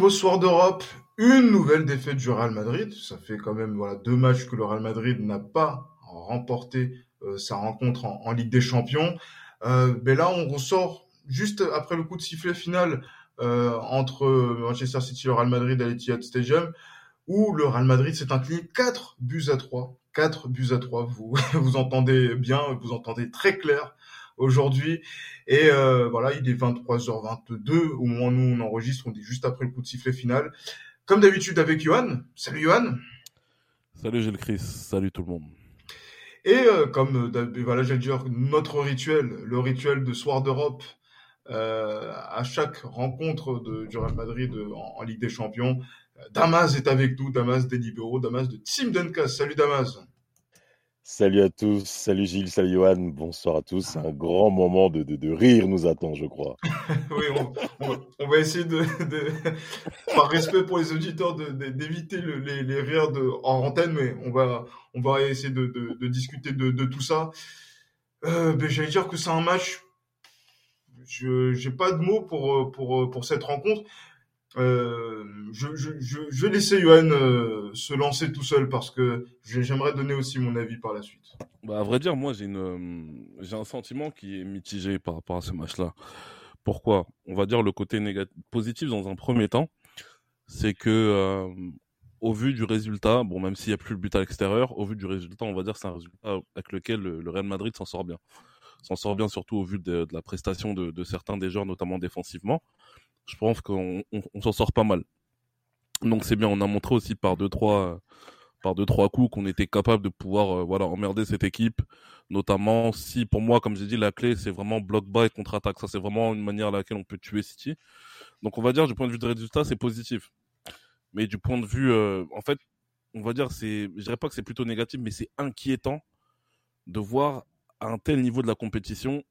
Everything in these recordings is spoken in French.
Nouveau soir d'Europe, une nouvelle défaite du Real Madrid. Ça fait quand même voilà deux matchs que le Real Madrid n'a pas remporté euh, sa rencontre en, Ligue des Champions. Euh, là, on ressort juste après le coup de sifflet final euh, entre Manchester City et le Real Madrid à l'Etihad Stadium, où le Real Madrid s'est incliné 4 buts à 3. 4 buts à 3, vous, vous entendez bien, vous entendez très clair aujourd'hui. Et euh, voilà, il est 23h22 au moment où nous on enregistre, on est juste après le coup de sifflet final. Comme d'habitude avec Johan. Salut Johan. Salut Gilles Chris, salut tout le monde. Et euh, comme euh, voilà, j'allais dire notre rituel, le rituel de soir d'Europe, euh, à chaque rencontre de, du Real Madrid en, en, Ligue des Champions, Damas est avec nous, Damas des libéraux, Damas de Team Duncas. Salut Damas. Salut à tous, salut Gilles, salut Johan, bonsoir à tous. Un grand moment de, rire nous attend, je crois. oui, on, va essayer de, par respect pour les auditeurs, d'éviter le, les, rires de, en antenne, mais on va, on va essayer de, discuter de, tout ça. Euh, ben, J'allais dire que c'est un match. Je n'ai pas de mots pour cette rencontre. Euh, je, vais laisser Johan euh, se lancer tout seul parce que j'aimerais donner aussi mon avis par la suite. Bah, à vrai dire, moi, j'ai une, j'ai un sentiment qui est mitigé par rapport à ce match-là. Pourquoi? On va dire le côté positif dans un premier temps, c'est que euh, au vu du résultat, bon, même s'il n'y a plus le but à l'extérieur, au vu du résultat, on va dire c'est un résultat avec lequel le, Real Madrid s'en sort bien. S'en sort bien surtout au vu de, de la prestation de, de certains des joueurs, notamment défensivement je pense qu'on on, on s'en sort pas mal. Donc c'est bien, on a montré aussi par deux trois par deux trois coups qu'on était capable de pouvoir euh, voilà emmerder cette équipe, notamment si pour moi comme j'ai dit la clé c'est vraiment bloc bas et contre-attaque, ça c'est vraiment une manière à laquelle on peut tuer City. Donc on va dire du point de vue de résultat c'est positif, mais du point de vue euh, en fait on va dire c'est je dirais pas que c'est plutôt négatif mais c'est inquiétant de voir à un tel niveau de la compétition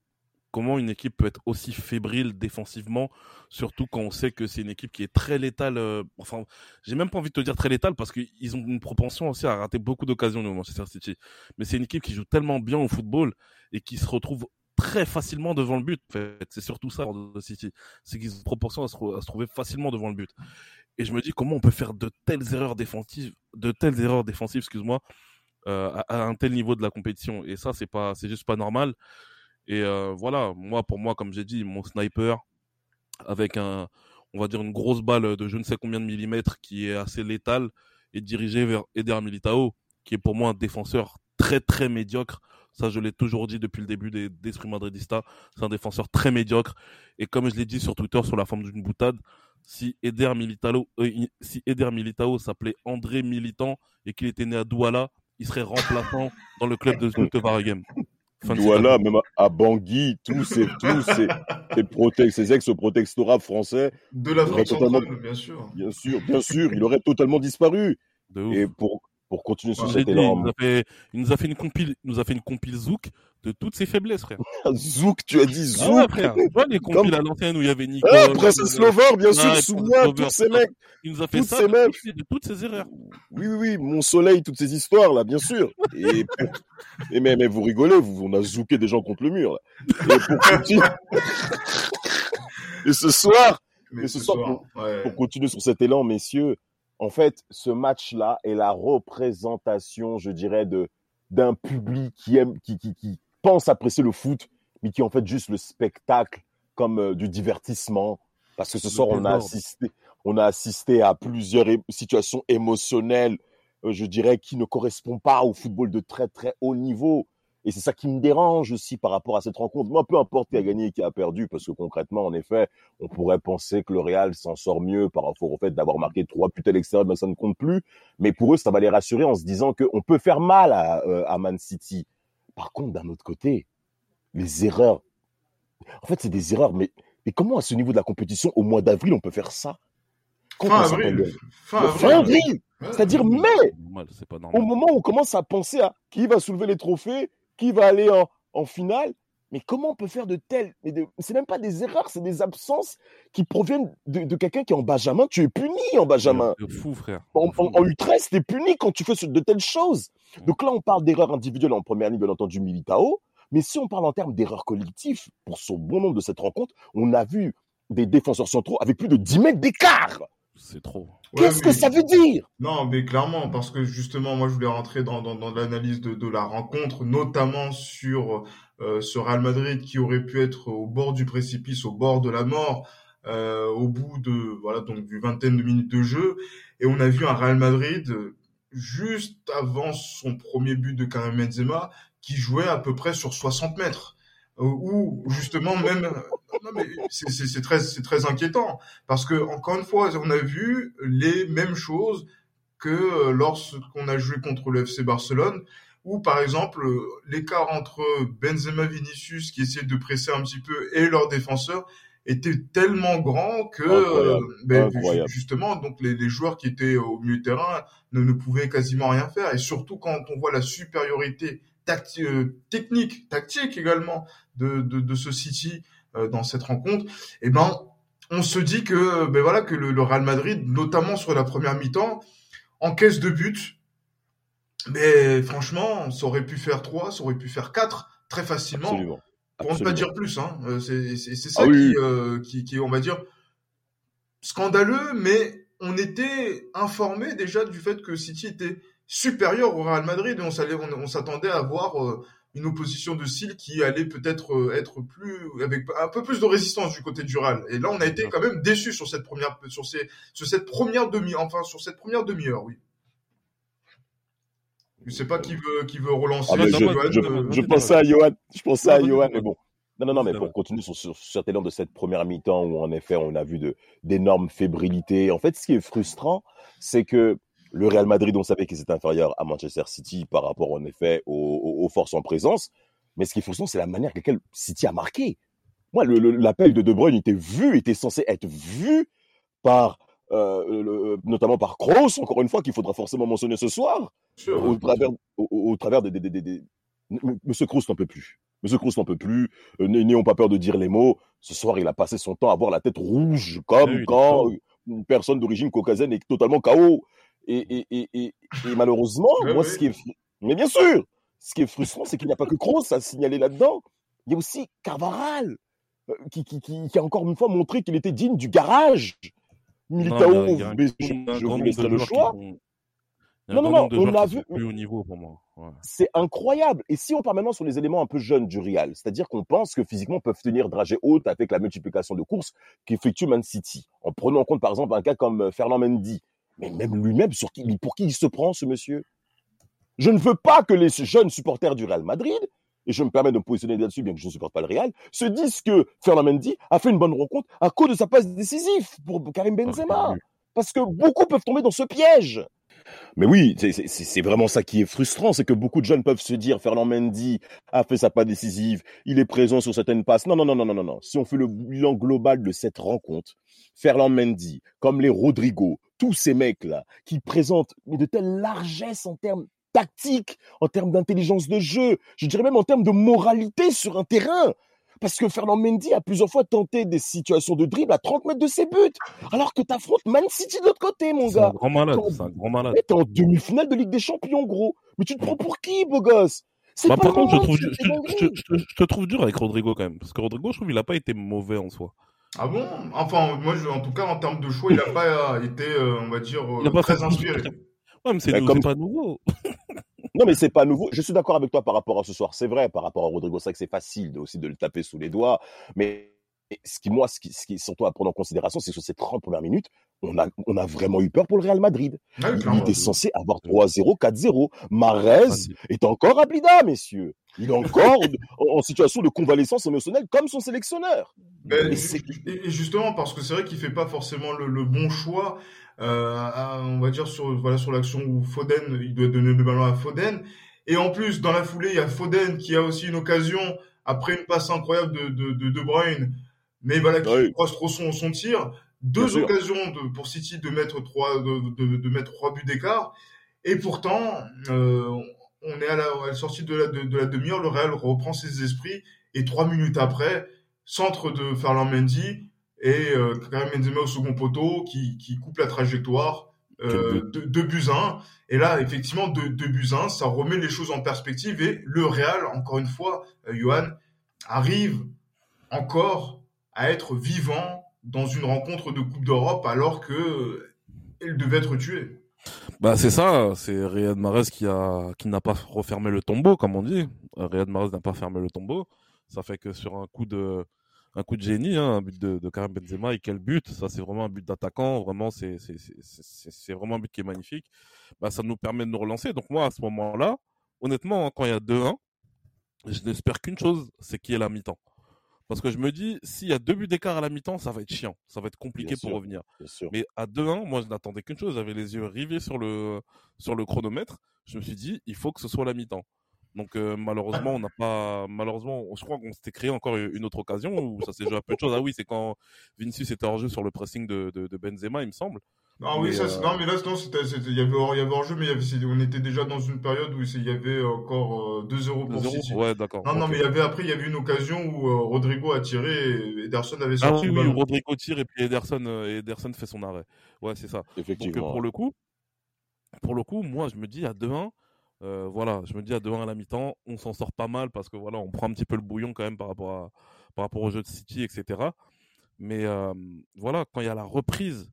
comment une équipe peut être aussi fébrile défensivement, surtout quand on sait que c'est une équipe qui est très létale. Euh, enfin, j'ai même pas envie de te dire très létale parce qu'ils ont une propension aussi à rater beaucoup d'occasions au Manchester City. Mais c'est une équipe qui joue tellement bien au football et qui se retrouve très facilement devant le but. En fait, c'est surtout ça de City, c'est qu'ils ont une se, à se, trouver facilement devant le but. Et je me dis comment on peut faire de telles erreurs défensives, de telles erreurs défensives, excuse-moi, euh, à, à, un tel niveau de la compétition? Et ça, c'est pas, c'est juste pas normal. Et euh, voilà, moi, pour moi, comme j'ai dit, mon sniper, avec un, on va dire une grosse balle de je ne sais combien de millimètres qui est assez létale, est dirigé vers Eder Militao, qui est pour moi un défenseur très très médiocre. Ça, je l'ai toujours dit depuis le début des, d'Esprit Madridista. C'est un défenseur très médiocre. Et comme je l'ai dit sur Twitter sous la forme d'une boutade, si Eder Militao, euh, si Eder Militao s'appelait André Militant et qu'il était né à Douala, il serait remplaçant dans le club de Zulte Waregem. Voilà, même à Bangui, tous ces, tous ces, ces, protect, ces ex-protectorats français. De l'Afrique centrale, bien sûr. Bien sûr, bien sûr, il aurait totalement disparu. Et pour, pour continuer sur cette élan. Il nous, a fait, il nous a fait une compile, il nous a fait une compile Zouk de toutes ses faiblesses, frère. Zouk, tu as dit Zouk. Ah ouais, frère. Tu vois les compiles Comme... à l'ancienne où il y avait Nico. Ah, Princess Lover, bien sûr, souviens, tous ces mecs. Il nous a fait ça de, toutes, de toutes ses erreurs. Oui, oui, oui, mon soleil, toutes ces histoires, là, bien sûr. Et, et mais, mais vous rigolez, vous, on a zouké des gens contre le mur, là. Et pour continuer. et ce soir, mais, ce, ce soir, soir pour, ouais. pour continuer sur cet élan, messieurs, en fait, ce match-là est la représentation, je dirais, de d'un public qui aime, qui, qui, qui pense apprécier le foot, mais qui en fait juste le spectacle comme euh, du divertissement. Parce que ce soir, on a assisté, on a assisté à plusieurs situations émotionnelles, euh, je dirais, qui ne correspondent pas au football de très très haut niveau. Et c'est ça qui me dérange aussi par rapport à cette rencontre. Moi, peu importe qui a gagné et qui a perdu, parce que concrètement, en effet, on pourrait penser que le Real s'en sort mieux par rapport au fait d'avoir marqué trois buts à l'extérieur, mais ça ne compte plus. Mais pour eux, ça va les rassurer en se disant qu'on peut faire mal à, euh, à Man City. Par contre, d'un autre côté, les erreurs, en fait, c'est des erreurs, mais Mais comment à ce niveau de la compétition, au mois d'avril, on peut faire ça? Fin avril. Fin avril. C'est-à-dire mai. Au moment où on commence à penser à qui va soulever les trophées, qui va aller en, en finale, mais comment on peut faire de telles. De... C'est même pas des erreurs, c'est des absences qui proviennent de, quelqu'un qui est en Benjamin. Tu es puni en Benjamin. C'est fou, frère. En, U13, tu es puni quand tu fais de telles choses. Donc là, on parle d'erreurs individuelles en première ligne, bien entendu, Militao. Mais si on parle en termes d'erreurs collectives, pour son bon nombre de cette rencontre, on a vu des défenseurs centraux avec plus de 10 mètres d'écart. C'est trop. Qu'est-ce que ça veut dire? Non, mais clairement, parce que justement, moi, je voulais rentrer dans, dans, l'analyse de, de, la rencontre, notamment sur euh, ce Real Madrid qui aurait pu être au bord du précipice, au bord de la mort, euh, au bout de voilà donc du vingtaine de minutes de jeu, et on a vu un Real Madrid juste avant son premier but de Karim Benzema qui jouait à peu près sur 60 mètres ou justement même c'est très c'est très inquiétant. Parce que encore une fois on a vu les mêmes choses que lorsqu'on a joué contre le FC Barcelone où par exemple l'écart entre Benzema Vinicius qui essaient de presser un petit peu et leurs défenseurs était tellement grand que ben, justement donc les, les, joueurs qui étaient au milieu de terrain ne, ne pouvaient quasiment rien faire. Et surtout quand on voit la supériorité euh, technique, tactique également de, de, ce City euh, dans cette rencontre, eh ben on se dit que ben voilà que le, Real Madrid, notamment sur la première mi-temps, encaisse de buts. Mais franchement, ça aurait pu faire 3, ça aurait pu faire 4 très facilement. Pour ne pas dire plus. Hein. Euh, c'est ça ah qui, qui, on va dire, scandaleux, mais on était informé déjà du fait que City était supérieur au Real Madrid et on s'attendait à voir euh, une opposition de style qui allait peut-être euh, être plus avec un peu plus de résistance du côté du Real. Et là, on a été quand même déçu sur cette première sur ces sur cette première demi enfin sur cette première demi-heure, oui. Je sais pas qui veut qui veut relancer. Ah, je, pensais à Johan, je pensais à Johan, mais bon. Non, non, non, mais pour continuer sur, sur, élan de cette première mi-temps où en effet on a vu d'énormes fébrilités. En fait, ce qui est frustrant, c'est que le Real Madrid, on savait qu'il était inférieur à Manchester City par rapport, en effet, aux, forces en présence. Mais ce qui est frustrant, c'est la manière avec laquelle City a marqué. Moi, l'appel de De Bruyne était vu, était censé être vu par, euh, notamment par Kroos, encore une fois, qu'il faudra forcément mentionner ce soir, au, travers, au, travers des... Monsieur Kroos n'en peut plus. Monsieur Kroos n'en peut plus. Euh, n'ayons pas peur de dire les mots. Ce soir, il a passé son temps à avoir la tête rouge, comme quand une personne d'origine caucasienne est totalement KO. Et, et, et, et malheureusement, moi, ce qui est. Mais bien sûr, ce qui est frustrant, c'est qu'il n'y a pas que Kroos à signaler là-dedans. Il y a aussi Carvaral, euh, qui, qui, qui, a encore une fois montré qu'il était digne du garage. Militao, je vous laisserai le choix. Non, non, non, on a vu. Plus haut niveau pour moi. C'est incroyable. Et si on part maintenant sur les éléments un peu jeunes du Real, c'est-à-dire qu'on pense que physiquement peuvent tenir dragée haute avec la multiplication de courses qu'effectue Man City, en prenant en compte par exemple un cas comme euh, Fernand Mendy, mais même lui-même, sur qui, pour qui il se prend, ce monsieur? Je ne veux pas que les jeunes supporters du Real Madrid, et je me permets de me positionner là-dessus, bien que je ne supporte pas le Real, se disent que Fernand Mendy a fait une bonne rencontre à cause de sa passe décisive pour Karim Benzema. Parce que beaucoup peuvent tomber dans ce piège. Mais oui, c'est vraiment ça qui est frustrant, c'est que beaucoup de jeunes peuvent se dire Fernand Mendy a fait sa passe décisive, il est présent sur certaines passes. Non, non, non, non, non, non. Si on fait le bilan global de cette rencontre, Fernand Mendy, comme les Rodrigo, tous ces mecs-là, qui présentent de telles largesses en termes tactiques, en termes d'intelligence de jeu, je dirais même en termes de moralité sur un terrain. Parce que Fernand Mendy a plusieurs fois tenté des situations de dribble à 30 mètres de ses buts. Alors que t'affrontes Man City de l'autre côté, mon gars. C'est un grand malade, c'est un grand malade. T'es en demi-finale de Ligue des Champions, gros. Mais tu te prends pour qui, beau gosse? Bah, par contre, je, trouve, je, te trouve dur avec Rodrigo quand même. Parce que Rodrigo, je trouve qu'il n'a pas été mauvais en soi. Ah bon? Enfin, moi, en tout cas, en termes de choix, il n'a pas été, euh, on va dire, euh, très inspiré. Ouais, mais c'est comme... pas nouveau. non, mais c'est pas nouveau. Je suis d'accord avec toi par rapport à ce soir. C'est vrai, par rapport à Rodrigo, c'est que c'est facile aussi de le taper sous les doigts. Mais ce qui, moi, ce qui, ce qui est surtout à prendre en considération, c'est que sur ces 30 premières minutes, on a, on a vraiment eu peur pour le Real Madrid. Ah il était censé avoir 3-0, 4-0. Marez est encore à Blida, messieurs. Il est encore en situation de convalescence émotionnelle comme son sélectionneur. et, justement, parce que c'est vrai qu'il fait pas forcément le, bon choix, euh, on va dire sur voilà sur l'action où Foden, il doit donner le ballon à Foden. Et en plus, dans la foulée, il y a Foden qui a aussi une occasion après une passe incroyable de De, de, de Bruyne mais voilà, qui croise trop son, son tir. Deux occasions de, pour City de mettre trois, de, de, de mettre trois buts d'écart. Et pourtant, euh, on est à la, à la sortie de la, de, la demi-heure, le Real reprend ses esprits et trois minutes après, centre de Ferland Mendy et euh, Karim Benzema au second poteau qui, qui coupe la trajectoire euh, de, de buts Et là, effectivement, de, de buts ça remet les choses en perspective et le Real, encore une fois, euh, Johan, arrive encore à être vivant dans une rencontre de Coupe d'Europe alors que euh, elle devait être tuée. Bah c'est ça, c'est Riyad Mahrez qui a qui n'a pas refermé le tombeau comme on dit. Riyad Mahrez n'a pas fermé le tombeau. Ça fait que sur un coup de un coup de génie, hein, un but de, de, Karim Benzema et quel but Ça c'est vraiment un but d'attaquant. Vraiment c'est c'est c'est vraiment un but qui est magnifique. Bah ça nous permet de nous relancer. Donc moi à ce moment-là, honnêtement, hein, quand il y a 2-1, je n'espère qu'une chose, c'est qu'il y ait la mi-temps. Parce que je me dis, s'il y a deux buts d'écart à la mi-temps, ça va être chiant. Ça va être compliqué pour revenir. Mais à 2-1, moi, je n'attendais qu'une chose. J'avais les yeux rivés sur le, sur le chronomètre. Je me suis dit, il faut que ce soit la mi-temps. Donc euh, malheureusement, on n'a pas malheureusement, je crois qu'on s'était créé encore une autre occasion où ça s'est joué à peu de choses. Ah oui, c'est quand Vinicius était hors jeu sur le pressing de, de, de Benzema, il me semble. Non, oui, ça, euh, non, mais là, non, c'était, il y avait, il y avait hors jeu, mais il y avait, on était déjà dans une période où il y avait encore 2 euh, euros pour City. Ouais, d'accord. Non, non, mais il y avait, après, il y avait une occasion où euh, Rodrigo a tiré et Ederson avait sorti. Ah oui, oui, Rodrigo tire et puis Ederson, Ederson fait son arrêt. Ouais, c'est ça. Effectivement. Donc, pour le coup, pour le coup, moi, je me dis à 2-1, euh, voilà, je me dis à 2-1 à la mi-temps, on s'en sort pas mal parce que voilà, on prend un petit peu le bouillon quand même par rapport à, par rapport au jeu de City, etc. Mais euh, voilà, quand il y a la reprise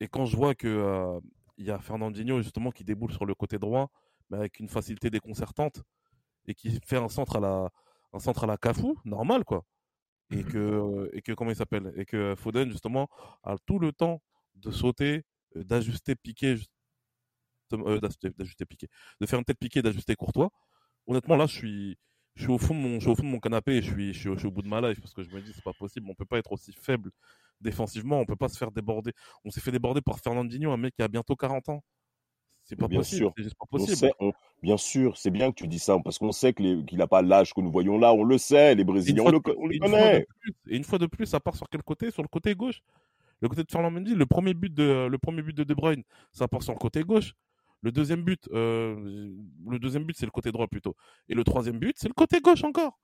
et quand je vois que euh, il y a Fernandinho justement qui déboule sur le côté droit, mais avec une facilité déconcertante et qui fait un centre à la un centre à la Cafou, normal quoi. Et mmh que et que comment il s'appelle? Et que Foden justement a tout le temps de sauter, d'ajuster, piquer d'ajuster piquer, de faire une tête piquée, d'ajuster Courtois. Honnêtement là, je suis je suis au fond de mon, je suis au fond de mon canapé et je suis, je suis, je suis au bout de ma life parce que je me dis c'est pas possible, on peut pas être aussi faible défensivement, on peut pas se faire déborder. On s'est fait déborder par Fernandinho, un mec qui a bientôt 40 ans. C'est pas, possible. pas possible. bien sûr, c'est bien que tu dis ça parce qu'on sait qu'il n'a pas l'âge que nous voyons là, on le sait, les Brésiliens, on, le, connaît. et une fois de plus, ça part sur quel côté? Sur le côté gauche. Le côté de Fernand Mendy, le premier but de le premier but de De Bruyne, ça part sur le côté gauche. Le deuxième but, euh, le deuxième but, c'est le côté droit plutôt. Et le troisième but, c'est le côté gauche encore.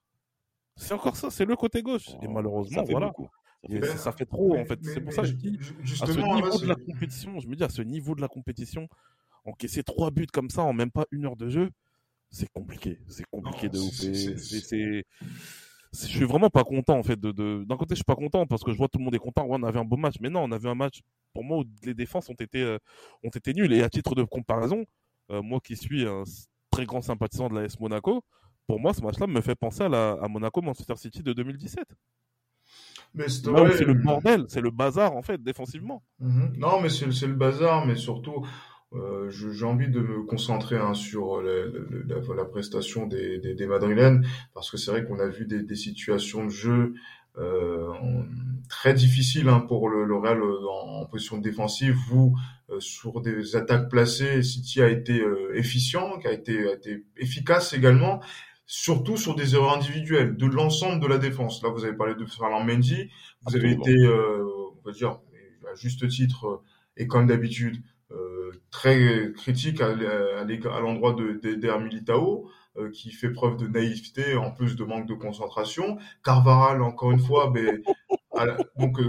C'est encore ça, c'est le côté gauche. et oh, malheureusement, voilà. Ça fait, trop, en fait. C'est pour ça que je dis, à ce niveau de la compétition, je me dis, à ce niveau de la compétition, encaisser trois buts comme ça en même pas une heure de jeu, c'est compliqué. C'est compliqué de C'est, je suis vraiment pas content, en fait. De, d'un côté, je suis pas content parce que je vois tout le monde est content. Ouais, on avait un beau match. Mais non, on avait un match, pour moi, où les défenses ont été, euh, ont été nulles. Et à titre de comparaison, euh, moi qui suis un très grand sympathisant de la S Monaco, pour moi, ce match-là me fait penser à, la, à Monaco Manchester City de 2017. Mais c'est le bordel, c'est le bazar en fait défensivement. Mhm. Non, mais c'est le bazar, mais surtout, euh, j'ai envie de me concentrer hein, sur la, la, la, prestation des, des, des, Madrilènes, parce que c'est vrai qu'on a vu des, des, situations de jeu euh, très difficiles hein, pour le, le Real euh, en, position défensive, euh, sur des attaques placées, City a été euh, efficient, qui a été, a été efficace également, surtout sur des erreurs individuelles de l'ensemble de la défense. Là, vous avez parlé de Ferland Mendy, vous avez été, euh, on va dire, à juste titre, euh, et comme d'habitude, euh, très critique à, l'endroit de, de, Militao, qui fait preuve de naïveté en plus de manque de concentration. Carvaral, encore une fois, donc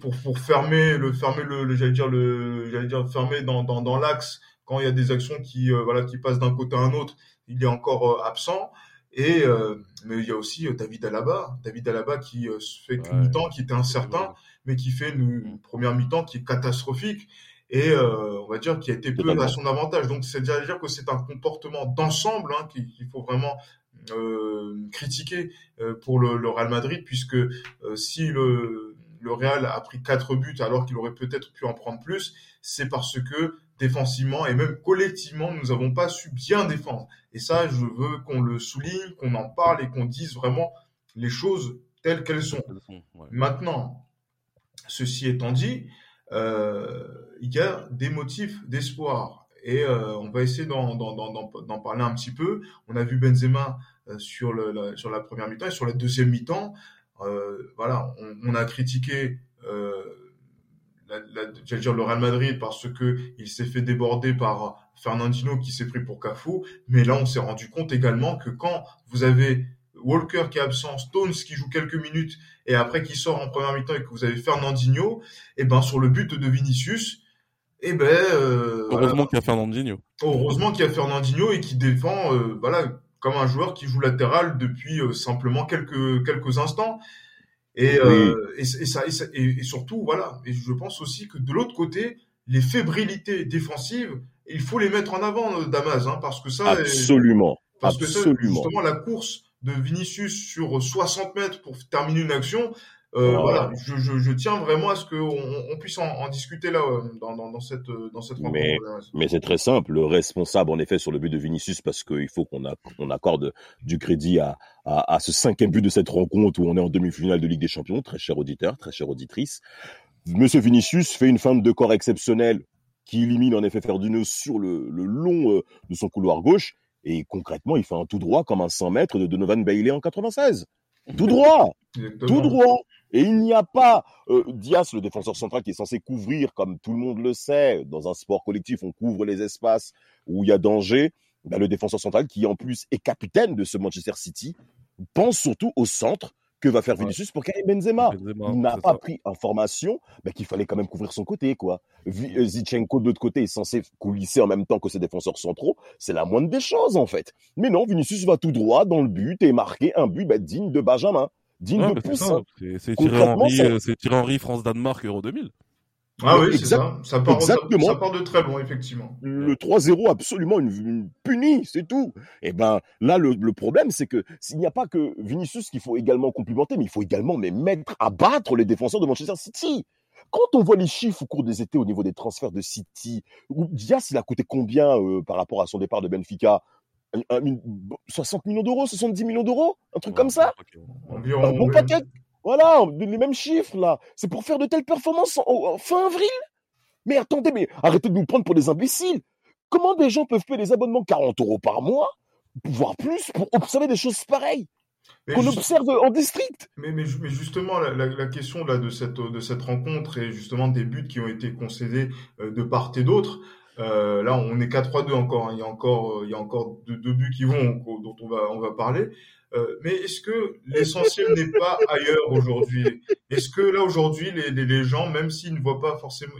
pour, pour fermer le fermer le, j'allais dire le j'allais dire fermer dans, dans, dans l'axe quand il y a des actions qui voilà qui passent d'un côté à un autre, il est encore absent. Et euh, mais il y a aussi euh, David Alaba, David Alaba qui euh, se fait qu'une mi-temps qui était incertain, mais qui fait une, première mi-temps qui est catastrophique et on va dire qui a été peu à son avantage. Donc c'est à dire que c'est un comportement d'ensemble hein, qu'il faut vraiment critiquer pour le, le, Real Madrid, puisque si le, le Real a pris quatre buts alors qu'il aurait peut-être pu en prendre plus, c'est parce que défensivement et même collectivement, nous n'avons pas su bien défendre. Et ça, je veux qu'on le souligne, qu'on en parle et qu'on dise vraiment les choses telles qu'elles sont. Maintenant, ceci étant dit, euh, il y a des motifs d'espoir. Et euh, on va essayer d'en parler un petit peu. On a vu Benzema euh, sur, la, première mi-temps et sur la deuxième mi-temps. voilà, on, a critiqué j'allais dire le Real Madrid parce que il s'est fait déborder par Fernandino qui s'est pris pour Cafu, mais là on s'est rendu compte également que quand vous avez Walker qui est absent, Stones qui joue quelques minutes et après qui sort en première mi-temps et que vous avez Fernandinho, et eh ben sur le but de Vinicius, et eh ben euh, heureusement qu'il y a Fernandinho. Heureusement qu'il y a Fernandinho et qui défend euh, voilà comme un joueur qui joue latéral depuis euh, simplement quelques quelques instants. Et, et, ça, et, surtout, voilà. Et je pense aussi que de l'autre côté, les fébrilités défensives, il faut les mettre en avant, Damas, hein, parce que ça. Absolument. parce absolument. que justement, la course de Vinicius sur 60 mètres pour terminer une action, euh, voilà, je, je, je, tiens vraiment à ce qu'on on puisse en, en, discuter là euh, dans, dans, dans cette dans cette rencontre. Mais, mais c'est très simple. Le responsable, en effet, sur le but de Vinicius, parce qu'il faut qu'on on accorde du crédit à, à, à, ce cinquième but de cette rencontre où on est en demi-finale de Ligue des Champions. Très cher auditeur, très chère auditrice. Monsieur Vinicius fait une fin de corps exceptionnelle qui élimine en effet Ferdinand sur le, le long euh, de son couloir gauche. Et concrètement, il fait un tout droit comme un 100 mètres de Donovan Bailey en 96. Tout droit, tout droit. Et il n'y a pas euh, Dias, le défenseur central, qui est censé couvrir, comme tout le monde le sait, dans un sport collectif, on couvre les espaces où il y a danger. Ben, le défenseur central, qui en plus est capitaine de ce Manchester City, pense surtout au centre que va faire Vinicius pour Karim Benzema, Il n'a pas pris information ben, qu'il fallait quand même couvrir son côté. quoi. Euh, Zichenko, de l'autre côté, est censé coulisser en même temps que ses défenseurs centraux. C'est la moindre des choses, en fait. Mais non, Vinicius va tout droit dans le but et marquer un but ben, digne de Benjamin digne de Poussin. C'est Thierry Henry, France-Danemark Euro 2000. Ah oui, c'est ça. Ça part, Exactement. Ça, part, de très bon, effectivement. Le 3-0, absolument une, une punie, c'est tout. Et eh ben là, le, le problème, c'est que s'il n'y a pas que Vinicius qu'il faut également complimenter, mais il faut également mais mettre à battre les défenseurs de Manchester City. Quand on voit les chiffres au cours des étés au niveau des transferts de City, Diaz, il a coûté combien euh, par rapport à son départ de Benfica? 60 millions d'euros, 70 millions d'euros, un truc comme ça? Un bon paquet? Voilà, les mêmes chiffres là. C'est pour faire de telles performances en, fin avril? Mais attendez, mais arrêtez de nous prendre pour des imbéciles. Comment des gens peuvent payer des abonnements 40 euros par mois, voire plus, pour observer des choses pareilles qu'on observe en district? Mais, mais, justement, la, question là de cette de cette rencontre et justement des buts qui ont été concédés euh, de part et d'autre, euh, là, on est 4-3-2 encore. Hein. Il y a encore, euh, il y a encore deux, deux buts qui vont, dont on va, on va parler. Euh, mais est-ce que l'essentiel n'est pas ailleurs aujourd'hui? Est-ce que là aujourd'hui les, les, les, gens, même s'ils ne voient pas forcément,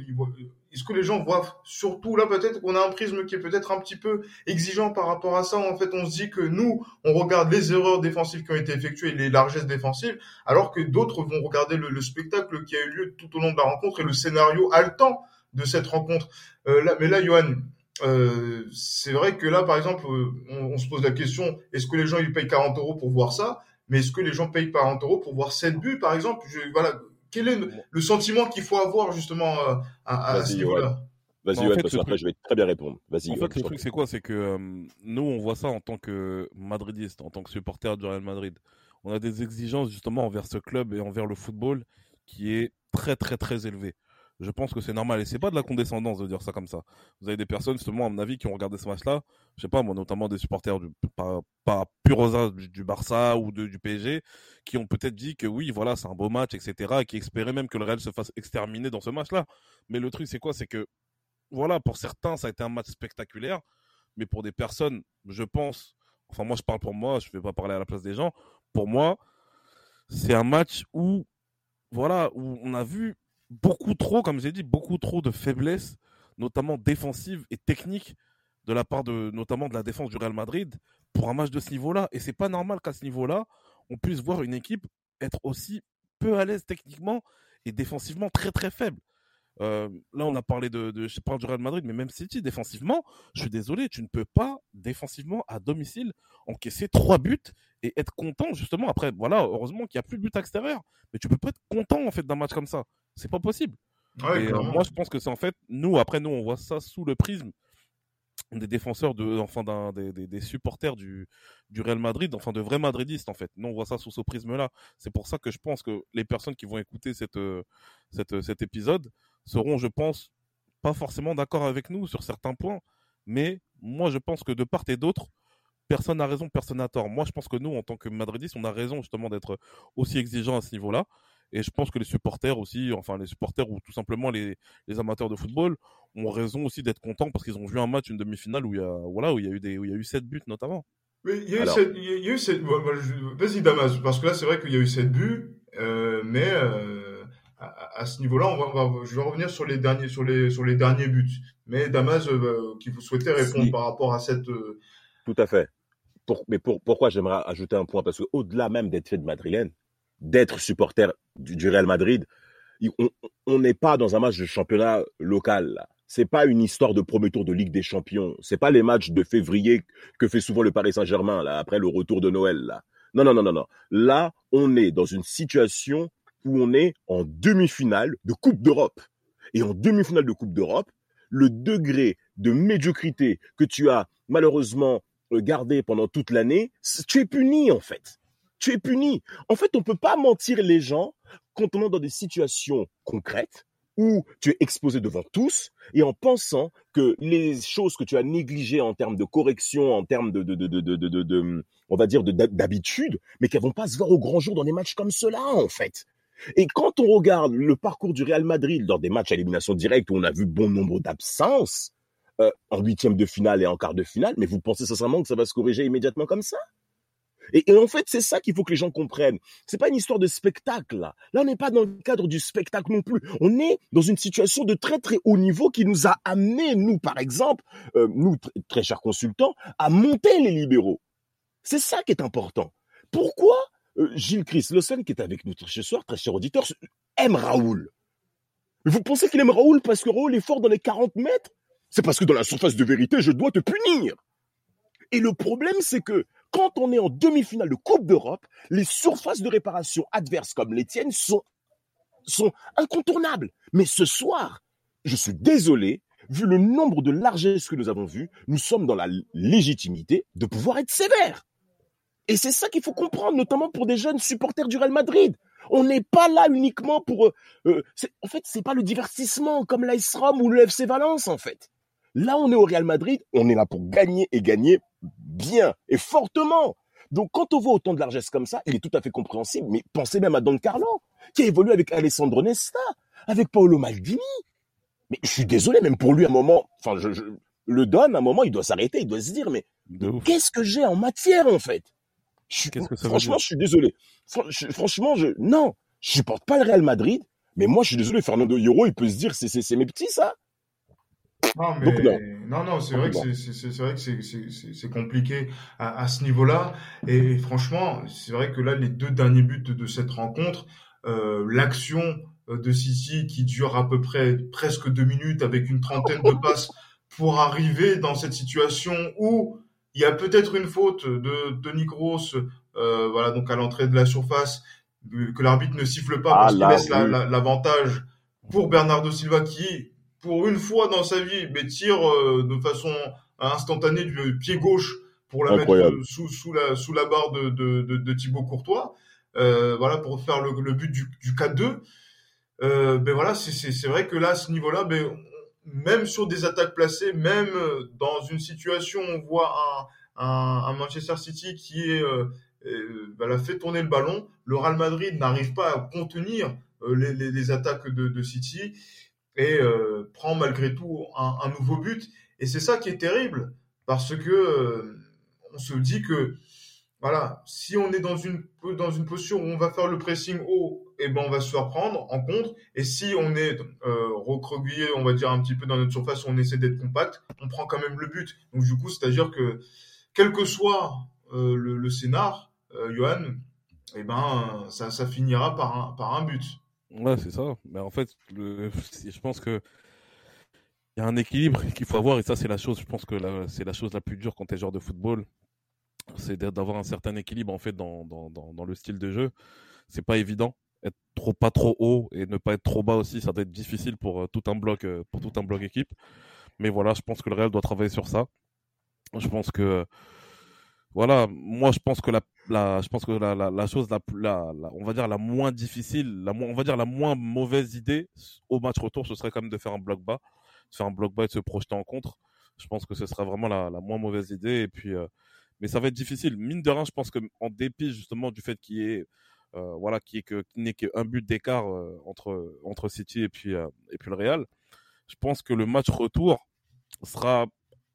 est-ce que les gens voient surtout là peut-être qu'on a un prisme qui est peut-être un petit peu exigeant par rapport à ça? En fait, on se dit que nous, on regarde les erreurs défensives qui ont été effectuées, les largesses défensives, alors que d'autres vont regarder le, le, spectacle qui a eu lieu tout au long de la rencontre et le scénario haletant de cette rencontre. Euh, là, mais là, Johan, euh, c'est vrai que là, par exemple, euh, on, se pose la question est-ce que les gens ils payent 40 euros pour voir ça? Mais est-ce que les gens payent 40 euros pour voir 7 buts, par exemple? Je, Voilà, quel est le, sentiment qu'il faut avoir justement à, à ce niveau-là Vas-y, Johan, parce qu'après, je vais très bien répondre. Vas-y. En fait, le truc, c'est quoi? C'est que nous, on voit ça en tant que madridiste, en tant que supporter du Real Madrid. On a des exigences justement envers ce club et envers le football qui est très, très, très élevé je pense que c'est normal. Et c'est pas de la condescendance de dire ça comme ça. Vous avez des personnes, justement, à mon avis, qui ont regardé ce match-là, je sais pas, moi, notamment des supporters du, pas, pas du, du, Barça ou de, du PSG, qui ont peut-être dit que oui, voilà, c'est un beau match, etc., et qui espéraient même que le Real se fasse exterminer dans ce match-là. Mais le truc, c'est quoi? C'est que, voilà, pour certains, ça a été un match spectaculaire, mais pour des personnes, je pense, enfin, moi, je parle pour moi, je vais pas parler à la place des gens, pour moi, c'est un match où, voilà, où on a vu beaucoup trop, comme j'ai dit, beaucoup trop de faiblesses, notamment défensives et techniques, de la part de, notamment de la défense du Real Madrid, pour un match de ce niveau-là. Et c'est pas normal qu'à ce niveau-là, on puisse voir une équipe être aussi peu à l'aise techniquement et défensivement très très faible. Euh, là, on a parlé de, je parle du Real Madrid, mais même City, défensivement, je suis désolé, tu ne peux pas défensivement à domicile encaisser trois buts et être content justement. Après, voilà, heureusement qu'il n'y a plus de but extérieur, mais tu peux pas être content en fait d'un match comme ça. C'est pas possible. Euh, moi, je pense que c'est en fait, nous, après, nous, on voit ça sous le prisme des défenseurs, de, enfin, des, des, des, supporters du, du Real Madrid, enfin, de vrais madridistes, en fait. Nous, on voit ça sous ce prisme-là. C'est pour ça que je pense que les personnes qui vont écouter cette, euh, cette, cet épisode seront, je pense, pas forcément d'accord avec nous sur certains points. Mais moi, je pense que de part et d'autre, personne n'a raison, personne n'a tort. Moi, je pense que nous, en tant que Madridistes, on a raison justement d'être aussi exigeants à ce niveau-là. Et je pense que les supporters aussi, enfin les supporters ou tout simplement les, les amateurs de football ont raison aussi d'être contents parce qu'ils ont vu un match, une demi-finale où il y a, voilà, où il y a eu des, où il y a eu sept buts notamment. Mais il y a eu sept, vas-y Damas, parce que là c'est vrai qu'il y a eu sept buts, euh, mais euh, à, ce niveau-là, on va, je vais revenir sur les derniers, sur les, sur les derniers buts. Mais Damas, euh, qui vous souhaitait répondre par rapport à cette. Tout à fait. Pour, mais pour, pourquoi j'aimerais ajouter un point? Parce qu'au-delà même d'être fait de madrilène, d'être supporter du, Real Madrid, on n'est pas dans un match de championnat local. C'est pas une histoire de premier tour de Ligue des Champions. C'est pas les matchs de février que fait souvent le Paris Saint-Germain là après le retour de Noël là. Non non non non non. Là, on est dans une situation où on est en demi-finale de Coupe d'Europe. Et en demi-finale de Coupe d'Europe, le degré de médiocrité que tu as malheureusement gardé pendant toute l'année, tu es puni en fait tu es puni. En fait, on peut pas mentir les gens quand on est dans des situations concrètes où tu es exposé devant tous et en pensant que les choses que tu as négligées en termes de correction, en termes de, de, de, de on va dire, d'habitude, mais qu'elles vont pas se voir au grand jour dans des matchs comme cela, en fait. Et quand on regarde le parcours du Real Madrid dans des matchs à élimination directe où on a vu bon nombre d'absences, euh, en huitième de finale et en quart de finale, mais vous pensez sincèrement que ça va se corriger immédiatement comme ça? Et, en fait, c'est ça qu'il faut que les gens comprennent. C'est pas une histoire de spectacle là. On n'est pas dans le cadre du spectacle non plus. On est dans une situation de très très haut niveau qui nous a amené, nous par exemple, euh, nous très chers consultants, à monter les libéraux. C'est ça qui est important. Pourquoi euh, Gilles Chris Lawson, qui est avec nous ce soir, très cher auditeur, aime Raoul? Vous pensez qu'il aime Raoul parce que Raoul est fort dans les 40 mètres? C'est parce que dans la surface de vérité, je dois te punir. Et le problème, c'est que quand on est en demi-finale de Coupe d'Europe, les surfaces de réparation adverses comme les tiennes sont, incontournables. Mais ce soir, je suis désolé, vu le nombre de largesses que nous avons vues, nous sommes dans la légitimité de pouvoir être sévères. Et c'est ça qu'il faut comprendre, notamment pour des jeunes supporters du Real Madrid. On n'est pas là uniquement pour... Euh, euh en fait, c'est pas le divertissement comme l'Ice Rome ou le FC Valence, en fait. Là, on est au Real Madrid, on est là pour gagner et gagner bien et fortement. Donc, quand on voit autant de largesse comme ça, il est tout à fait compréhensible. Mais pensez même à Don Carlo, qui a évolué avec Alessandro Nesta, avec Paolo Maldini. Mais je suis désolé, même pour lui, à un moment, enfin, je, le donne, à un moment, il doit s'arrêter, il doit se dire, mais qu'est-ce que j'ai en matière, en fait? Franchement, je suis désolé. franchement, je, non, je supporte pas le Real Madrid, mais moi, je suis désolé, Fernando Hierro, il peut se dire, c'est mes petits, ça. Non, mais... non. non, c'est vrai, que c'est vrai que c'est compliqué à, à ce niveau-là. Et, franchement, c'est vrai que là, les deux derniers buts de, cette rencontre, euh, l'action euh, de City qui dure à peu près presque deux minutes avec une trentaine de passes pour arriver dans cette situation où il y a peut-être une faute de Denis Gross, euh, voilà, donc à l'entrée de la surface, que l'arbitre ne siffle pas parce ah, qu'il laisse l'avantage pour Bernardo Silva qui pour une fois dans sa vie, mais tire euh, de façon instantanée du pied gauche pour la mettre sous, sous, la, sous la barre de, de, de, de Thibaut Courtois. Euh, voilà, pour faire le, le but du, du 4-2. Euh, ben voilà, c'est vrai que là, à ce niveau-là, ben, même sur des attaques placées, même dans une situation où on voit un, un, un Manchester City qui est, euh, euh, fait tourner le ballon, le Real Madrid n'arrive pas à contenir euh, les, les, les, attaques de, de City et euh, prend malgré tout un, un, nouveau but. Et c'est ça qui est terrible, parce que euh, on se dit que voilà, si on est dans une dans une posture où on va faire le pressing haut, et eh ben on va se faire prendre en contre. Et si on est euh, recroquevillé, on va dire un petit peu dans notre surface, on essaie d'être compact, on prend quand même le but. Donc du coup, c'est-à-dire que quel que soit euh, le, le, scénar, euh, Johan, eh ben ça, ça finira par un par un but. Ouais, c'est ça. Mais en fait, je pense que il y a un équilibre qu'il faut avoir et ça c'est la chose. Je pense que c'est la chose la plus dure quand tu es joueur de football, c'est d'avoir un certain équilibre en fait dans, dans, dans, le style de jeu. C'est pas évident. Être trop pas trop haut et ne pas être trop bas aussi, ça doit être difficile pour euh, tout un bloc euh, pour tout un bloc équipe. Mais voilà, je pense que le Real doit travailler sur ça. Je pense que voilà, moi je pense que la, la je pense que la, la, la chose la, la, on va dire la moins difficile, la on va dire la moins mauvaise idée au match retour, ce serait quand même de faire un bloc bas, de faire un bloc bas et de se projeter en contre. Je pense que ce serait vraiment la, la moins mauvaise idée. Et puis, euh, mais ça va être difficile. Mine de rien, je pense qu'en dépit justement du fait qu'il y ait euh, voilà, qui est que n'est qu'un but d'écart euh, entre entre City et puis euh, et puis le Real. Je pense que le match retour sera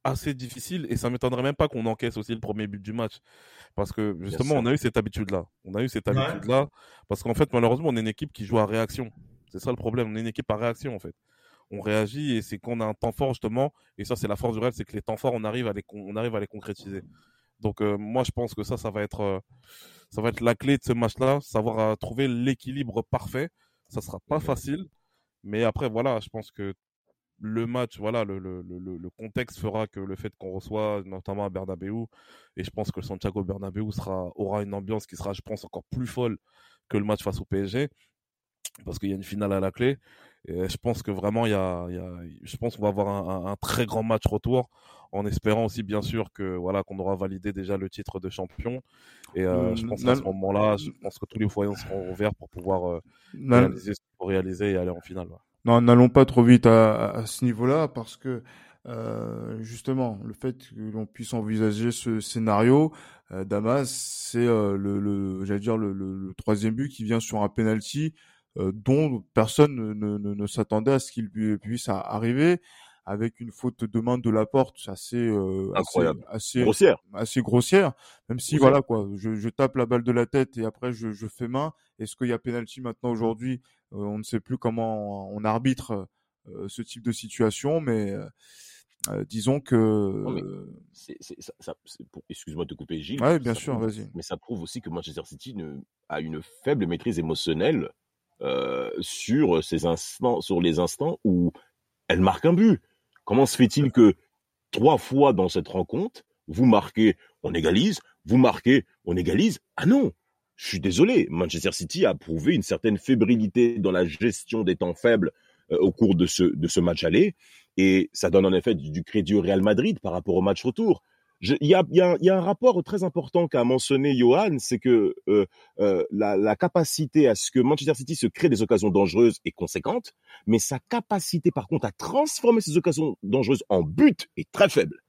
assez difficile et ça m'étonnerait même pas qu'on encaisse aussi le premier but du match. Parce que justement on a eu cette habitude là on a eu cette habitude là parce qu'en fait malheureusement on est une équipe qui joue à réaction. C'est ça le problème. On est une équipe à réaction en fait. On réagit et c'est qu'on a un temps fort justement et ça c'est la force du Real c'est que les temps forts on arrive à les on arrive à les concrétiser. Donc moi je pense que ça ça va être ça va être la clé de ce match-là, savoir euh, trouver l'équilibre parfait. Ça sera pas facile, mais après voilà, je pense que le match, voilà, le, le, le, contexte fera que le fait qu'on reçoit notamment à Bernabeu, et je pense que Santiago Bernabeu sera, aura une ambiance qui sera, je pense, encore plus folle que le match face au PSG, parce qu'il y a une finale à la clé. Et je pense que vraiment, il y a, il y a je pense qu'on va avoir un, un, très grand match retour en espérant aussi bien sûr que voilà qu'on aura validé déjà le titre de champion et euh, je pense qu'à ce moment-là je pense que tous les foyers seront ouverts pour pouvoir euh, réaliser ce qu'il faut réaliser et aller en finale non n'allons pas trop vite à, à ce niveau-là parce que euh, justement, le fait que l'on puisse envisager ce scénario, euh, Damas, c'est euh, le, le j'allais dire le, le, le, troisième but qui vient sur un penalty dont personne ne, ne, ne s'attendait à ce qu'il puisse arriver. Avec une faute de main de la porte assez euh, incroyable. assez, grossière. assez grossière. Même si voilà quoi je, je, tape la balle de la tête et après je, je fais main. Est-ce qu'il y a penalty maintenant aujourd'hui euh, on ne sait plus comment on arbitre euh, ce type de situation mais euh, disons que excuse-moi de te couper Gilles ouais, bien sûr vas-y. mais ça prouve aussi que Manchester City ne, a une faible maîtrise émotionnelle sur ces instants sur les instants où elle marque un but. Comment se fait-il que trois fois dans cette rencontre, vous marquez, on égalise, vous marquez, on égalise? Ah non je suis désolé, Manchester City a prouvé une certaine fébrilité dans la gestion des temps faibles euh, au cours de ce, de ce match aller, et ça donne en effet du crédit au Real Madrid par rapport au match retour il y a, un rapport très important qu'a mentionné Johan, c'est que euh, euh, la, capacité à ce que Manchester City se crée des occasions dangereuses est conséquente, mais sa capacité par contre à transformer ces occasions dangereuses en but est très faible.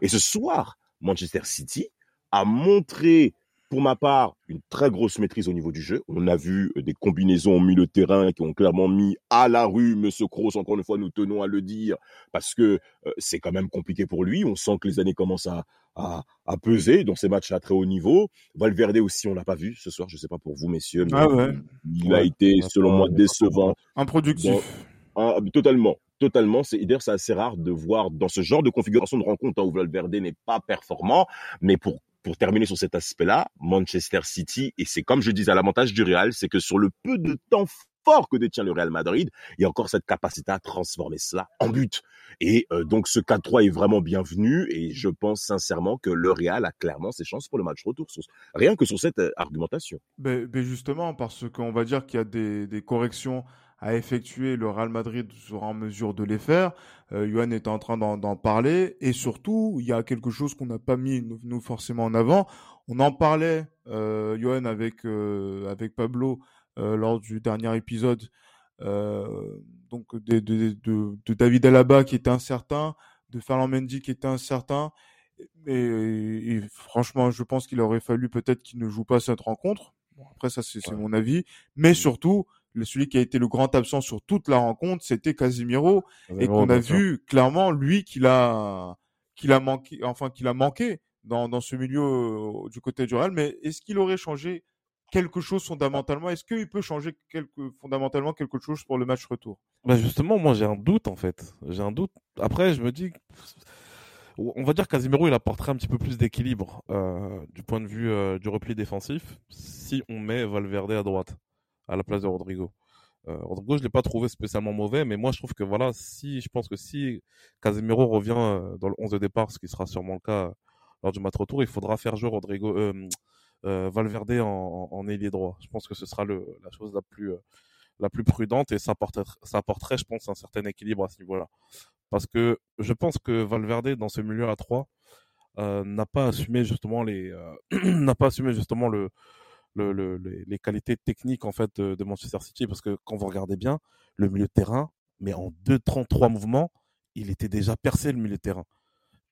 Et ce soir, Manchester City a montré pour ma part, une très grosse maîtrise au niveau du jeu. On a vu euh, des combinaisons au milieu de terrain qui ont clairement mis à la rue Monsieur Kroos, encore une fois, nous tenons à le dire, parce que euh, c'est quand même compliqué pour lui. On sent que les années commencent à, à, à peser dans ces matchs à très haut niveau. Valverde aussi, on l'a pas vu ce soir, je sais pas pour vous, messieurs, mais ah ouais. il a été, selon moi, décevant. Improductif. Ah, totalement totalement. C'est d'ailleurs c'est assez rare de voir dans ce genre de configuration de rencontre hein, où Valverde n'est pas performant, mais pour pour terminer sur cet aspect-là, Manchester City, et c'est comme je disais à l'avantage du Real, c'est que sur le peu de temps fort que détient le Real Madrid, il y a encore cette capacité à transformer cela en but. Et euh, donc ce 4-3 est vraiment bienvenu et je pense sincèrement que le Real a clairement ses chances pour le match retour. Rien que sur cette euh, argumentation. Mais, mais justement, parce qu'on va dire qu'il y a des corrections à effectuer, le Real Madrid sera en mesure de les faire. Euh, Johan est en train d'en parler. Et surtout, il y a quelque chose qu'on n'a pas mis, nous, forcément, en avant. On en parlait, euh, Johan, avec, euh, avec Pablo euh, lors du dernier épisode. Euh, donc, de, de, de, de, David Alaba qui était incertain, de Ferland Mendy qui était incertain. Et, et franchement, je pense qu'il aurait fallu peut-être qu'il ne joue pas cette rencontre. Bon, après, ça, c'est ouais. mon avis. Mais surtout, celui qui a été le grand absent sur toute la rencontre, c'était Casimiro, et qu'on a vu clairement lui qu'il a qu'il a manqué, enfin qu'il a manqué dans, dans ce milieu euh, du côté du Real. Mais est-ce qu'il aurait changé quelque chose fondamentalement? Est-ce qu'il peut changer quelque, fondamentalement quelque chose pour le match retour? Bah Justement, moi j'ai un doute en fait. J'ai un doute. Après, je me dis, on va dire Casimiro il apporterait un petit peu plus d'équilibre euh, du point de vue euh, du repli défensif si on met Valverde à droite à la place de Rodrigo. Euh, Rodrigo, je l'ai pas trouvé spécialement mauvais, mais moi je trouve que voilà, si je pense que si Casemiro revient euh, dans le 11 de départ, ce qui sera sûrement le cas lors du match retour, il faudra faire jouer Rodrigo euh, euh, Valverde en, ailier droit. Je pense que ce sera le, la chose la plus euh, la plus prudente et ça apporterait, ça apporterait, je pense, un certain équilibre à ce niveau-là. Parce que je pense que Valverde dans ce milieu à 3 euh, n'a pas assumé justement les n'a pas assumé justement le le, le, les qualités techniques en fait de, de, Manchester City parce que quand vous regardez bien le milieu de terrain, mais en 2-33 mouvements, il était déjà percé le milieu de terrain.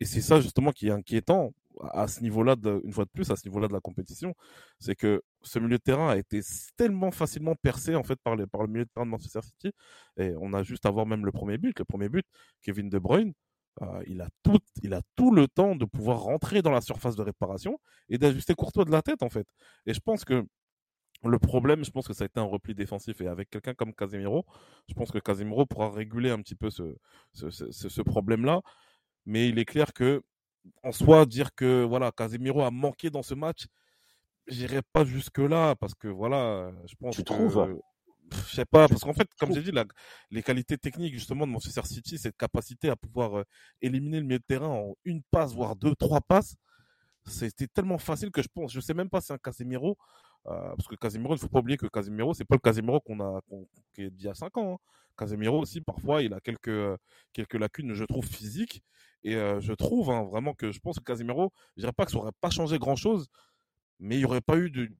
Et c'est ça justement qui est inquiétant. à ce niveau-là, une fois de plus, à ce niveau-là de la compétition, c'est que ce milieu de terrain a été tellement facilement percé en fait par, les, par le milieu de terrain de Manchester City. Et on a juste à voir même le premier but. Le premier but, Kevin De Bruyne, euh, il, a tout, il a tout le temps de pouvoir rentrer dans la surface de réparation et d'ajuster Courtois de la tête en fait. Et je pense que le problème, je pense que ça a été un repli défensif. Et avec quelqu'un comme Casemiro, je pense que Casemiro pourra réguler un petit peu ce, ce, ce problème-là. Mais il est clair que en soi, dire que voilà, Casemiro a manqué dans ce match, j'irai pas jusque-là parce que voilà, je pense tu trouves? Je sais pas, parce qu'en fait, comme j'ai dit, les qualités techniques justement de Manchester City, cette capacité à pouvoir euh, éliminer le milieu de terrain en une passe, voire deux, trois passes, c'était tellement facile que je pense, je sais même pas si un Casemiro, euh, parce que Casemiro, il ne faut pas oublier que Casemiro, c'est pas le Casemiro qu'on a, qui est d'il y a cinq ans. Hein. Casemiro aussi, parfois, il a quelques, euh, quelques lacunes, je trouve, physiques. Et je trouve hein, vraiment que je pense que Casemiro, je dirais pas que ça aurait pas changé grand chose, mais il y aurait pas eu de,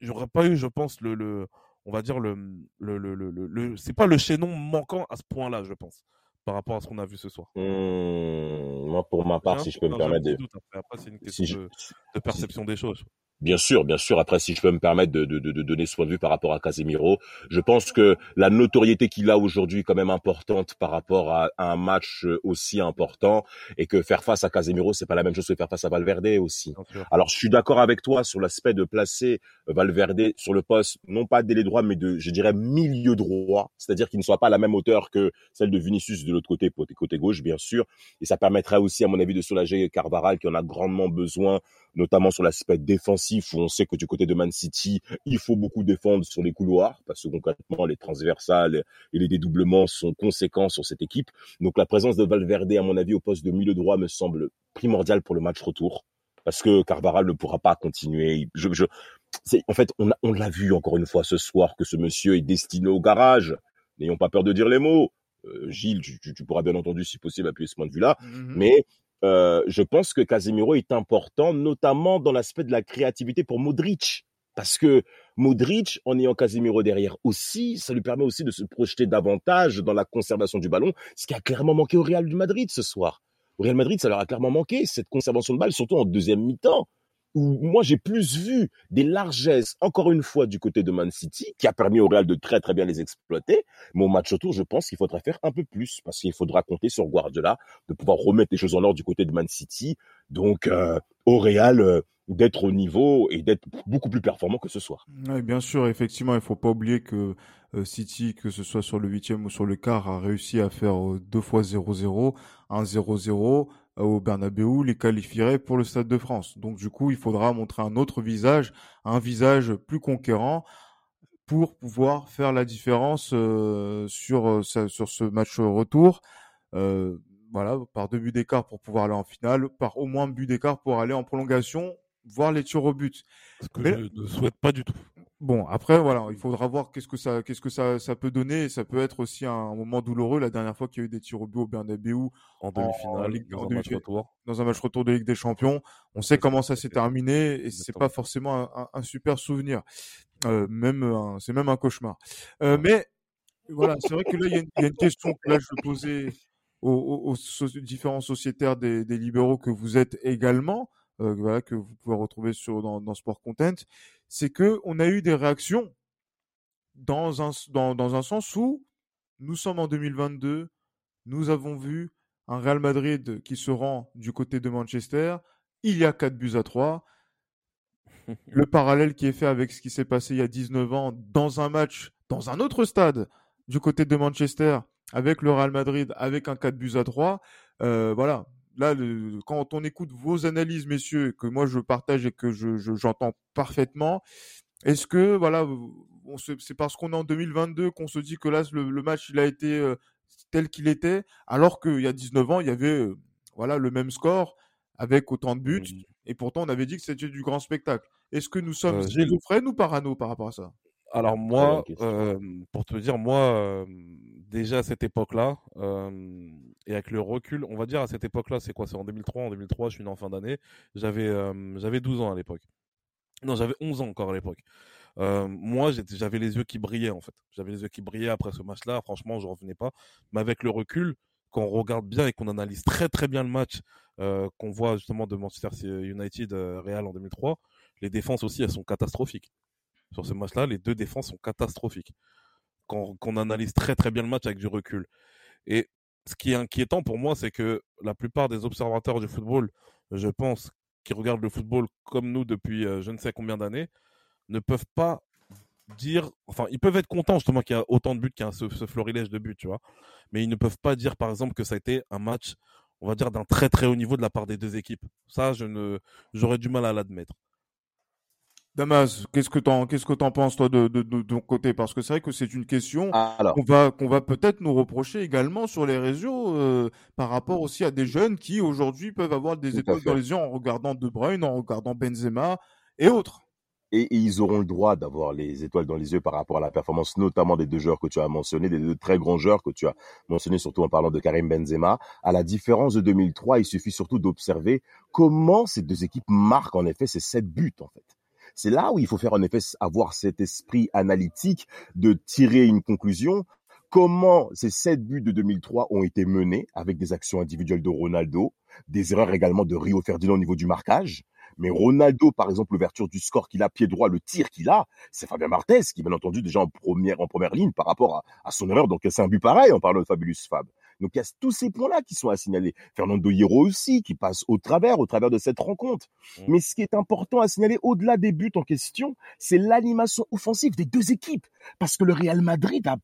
j'aurais pas eu, je pense, le, le on va dire le, le, le, le, le c'est pas le chaînon manquant à ce point-là, je pense, par rapport à ce qu'on a vu ce soir. Mmh, moi, pour ma part, si je peux me permettre de, après, c'est une question de, de, perception des choses. Bien sûr, bien sûr. Après, si je peux me permettre de, de, de, donner ce point de vue par rapport à Casemiro, je pense que la notoriété qu'il a aujourd'hui est quand même importante par rapport à, un match aussi important et que faire face à Casemiro, c'est pas la même chose que faire face à Valverde aussi. Alors, je suis d'accord avec toi sur l'aspect de placer Valverde sur le poste, non pas d'ailier droit, mais de, je dirais, milieu droit, c'est-à-dire qu'il ne soit pas à la même hauteur que celle de Vinicius de l'autre côté, côté gauche, bien sûr. Et ça permettrait aussi, à mon avis, de soulager Carvaral qui en a grandement besoin notamment sur l'aspect défensif où on sait que du côté de Man City, il faut beaucoup défendre sur les couloirs parce que concrètement les transversales et les dédoublements sont conséquents sur cette équipe. Donc la présence de Valverde à mon avis au poste de milieu droit me semble primordial pour le match retour parce que Carvaral ne pourra pas continuer. Je, je, en fait, on, on l'a vu encore une fois ce soir que ce monsieur est destiné au garage. N'ayons pas peur de dire les mots. Euh, Gilles, tu, tu, pourras bien entendu, si possible, appuyer ce point de vue-là. Mm-hmm. Mais euh, je pense que Casemiro est important, notamment dans l'aspect de la créativité pour Modric. Parce que Modric, en ayant Casemiro derrière aussi, ça lui permet aussi de se projeter davantage dans la conservation du ballon, ce qui a clairement manqué au Real Madrid ce soir. Au Real Madrid, ça leur a clairement manqué, cette conservation de balle, surtout en deuxième mi-temps où moi j'ai plus vu des largesses, encore une fois, du côté de Man City, qui a permis au Real de très très bien les exploiter. Mais au match autour, je pense qu'il faudra faire un peu plus, parce qu'il faudra compter sur Guardiola, de pouvoir remettre les choses en ordre du côté de Man City. Donc euh, au Real, euh, d'être au niveau et d'être beaucoup plus performant que ce soir. Oui, bien sûr, effectivement, il faut pas oublier que euh, City, que ce soit sur le huitième ou sur le quart, a réussi à faire deux fois 0-0, un 0-0 au Bernabeu les qualifierait pour le Stade de France. Donc du coup, il faudra montrer un autre visage, un visage plus conquérant pour pouvoir faire la différence euh, sur euh, sur ce match retour. Euh, voilà, par deux buts d'écart pour pouvoir aller en finale, par au moins un but d'écart pour aller en prolongation, voir les tirs au but. Ce que je ne souhaite pas du tout. Bon, après, voilà, il faudra voir qu'est-ce que ça, qu'est-ce que ça, ça peut donner. Ça peut être aussi un moment douloureux. La dernière fois qu'il y a eu des tirs au but au Bernabeu en demi-finale, dans, un match retour. dans un match retour de Ligue des Champions, on sait comment ça s'est terminé et c'est pas forcément un, super souvenir. Euh, même, c'est même un cauchemar. Euh, mais voilà, c'est vrai que là, il y, a une question que là je vais poser aux, différents sociétaires des, des libéraux que vous êtes également. Euh, voilà, que vous pouvez retrouver sur, dans, dans Sport Content, c'est que on a eu des réactions dans un, dans, dans un sens où nous sommes en 2022, nous avons vu un Real Madrid qui se rend du côté de Manchester, il y a 4 buts à 3. Le parallèle qui est fait avec ce qui s'est passé il y a 19 ans dans un match, dans un autre stade, du côté de Manchester, avec le Real Madrid, avec un 4 buts à 3. Euh, voilà, là, quand on écoute vos analyses, messieurs, que moi je partage et que je, j'entends parfaitement, est-ce que voilà, c'est parce qu'on est en 2022 qu'on se dit que là le, match il a été euh, tel qu'il était, alors qu'il y a 19 ans il y avait euh, voilà le même score avec autant de buts mmh. et pourtant on avait dit que c'était du grand spectacle. Est-ce que nous sommes euh, schizophrènes ou parano par rapport à ça? Alors moi, pour te dire, moi, déjà à cette époque-là, et avec le recul, on va dire à cette époque-là, c'est quoi? C'est en 2003. En 2003, je suis né en fin d'année. J'avais j'avais 12 ans à l'époque. Non, j'avais 11 ans encore à l'époque. moi, j'avais les yeux qui brillaient en fait. J'avais les yeux qui brillaient après ce match-là. Franchement, je revenais pas. Mais avec le recul, quand on regarde bien et qu'on analyse très très bien le match euh, qu'on voit justement de Manchester United euh, Real en 2003, les défenses aussi elles sont catastrophiques. Sur ce match-là, les deux défenses sont catastrophiques. Quand, on analyse très très bien le match avec du recul. Et ce qui est inquiétant pour moi, c'est que la plupart des observateurs du football, je pense, qui regardent le football comme nous depuis euh, je ne sais combien d'années, ne peuvent pas dire, enfin, ils peuvent être contents justement qu'il y a autant de buts, qu'il y a ce, ce, florilège de buts, tu vois. Mais ils ne peuvent pas dire, par exemple, que ça a été un match, on va dire, d'un très très haut niveau de la part des deux équipes. Ça, je ne, j'aurais du mal à l'admettre. Damas, qu'est-ce que t'en, qu'est-ce que t'en penses toi de, de, de, ton côté? Parce que c'est vrai que c'est une question qu'on va qu'on va peut-être nous reprocher également sur les réseaux euh, par rapport aussi à des jeunes qui aujourd'hui peuvent avoir des étoiles dans les yeux en regardant De Bruyne, en regardant Benzema et autres. Et, ils auront le droit d'avoir les étoiles dans les yeux par rapport à la performance, notamment des deux joueurs que tu as mentionnés, des deux très grands joueurs que tu as mentionnés, surtout en parlant de Karim Benzema. À la différence de 2003, il suffit surtout d'observer comment ces deux équipes marquent en effet ces sept buts en fait. C'est là où il faut faire en effet avoir cet esprit analytique de tirer une conclusion. Comment ces sept buts de 2003 ont été menés avec des actions individuelles de Ronaldo, des erreurs également de Rio Ferdinand au niveau du marquage, mais Ronaldo, par exemple, l'ouverture du score qu'il a pied droit, le tir qu'il a, c'est Fabien Martez qui, bien entendu, déjà en première, en première ligne par rapport à, son erreur. Donc, c'est un but pareil en parlant de Fabulous Fab. Donc il y a tous ces points-là qui sont à signaler. Fernando Hierro aussi, qui passe au travers, au travers de cette rencontre. Mmh. Mais ce qui est important à signaler, au-delà des buts en question, c'est l'animation offensive des deux équipes. Parce que le Real Madrid a,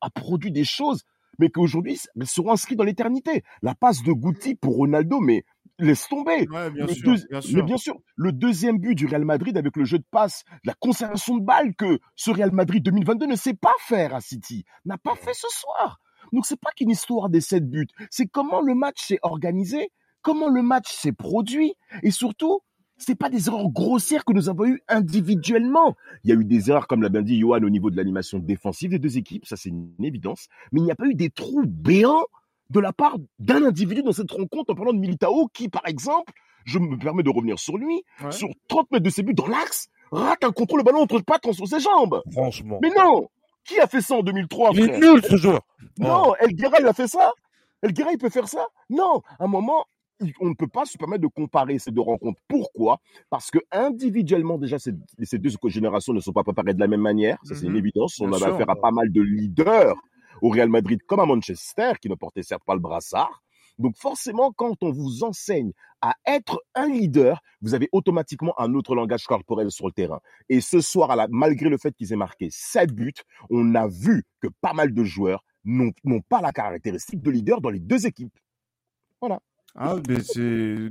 a produit des choses mais qu'aujourd'hui seront inscrits dans l'éternité. La passe de Guti pour Ronaldo, mais laisse tomber. bien mais bien sûr, le deuxième but du Real Madrid avec le jeu de passe, la conservation de balles que ce Real Madrid 2022 ne sait pas faire à City, n'a pas fait ce soir. Donc c'est pas qu'une histoire des sept buts, c'est comment le match s'est organisé, comment le match s'est produit, et surtout, c'est pas des erreurs grossières que nous avons eues individuellement. Il y a eu des erreurs, comme l'a bien dit Johan, au niveau de l'animation défensive des deux équipes, ça c'est une évidence, mais il n'y a pas eu des trous béants de la part d'un individu dans cette rencontre en parlant de Militao qui, par exemple, je me permets de revenir sur lui, sur 30 mètres de ses buts dans l'axe, rate un contrôle le ballon entre le patron sur ses jambes. Franchement. Mais non Qui a fait ça en 2003 Il est nul ce joueur Non, oh. El il a fait ça El il peut faire ça Non À un moment, on ne peut pas se permettre de comparer ces deux rencontres. Pourquoi? Parce que individuellement, déjà, ces, deux générations ne sont pas préparées de la même manière. Ça, c'est une mhm. évidence. On avait affaire à pas mal de leaders au Real Madrid comme à Manchester, qui ne portaient certes pas le brassard. Donc forcément, quand on vous enseigne à être un leader, vous avez automatiquement un autre langage corporel sur le terrain. Et ce soir, malgré le fait qu'ils aient marqué 7 buts, on a vu que pas mal de joueurs n'ont pas la caractéristique de leader dans les deux équipes. Voilà. Ah, mais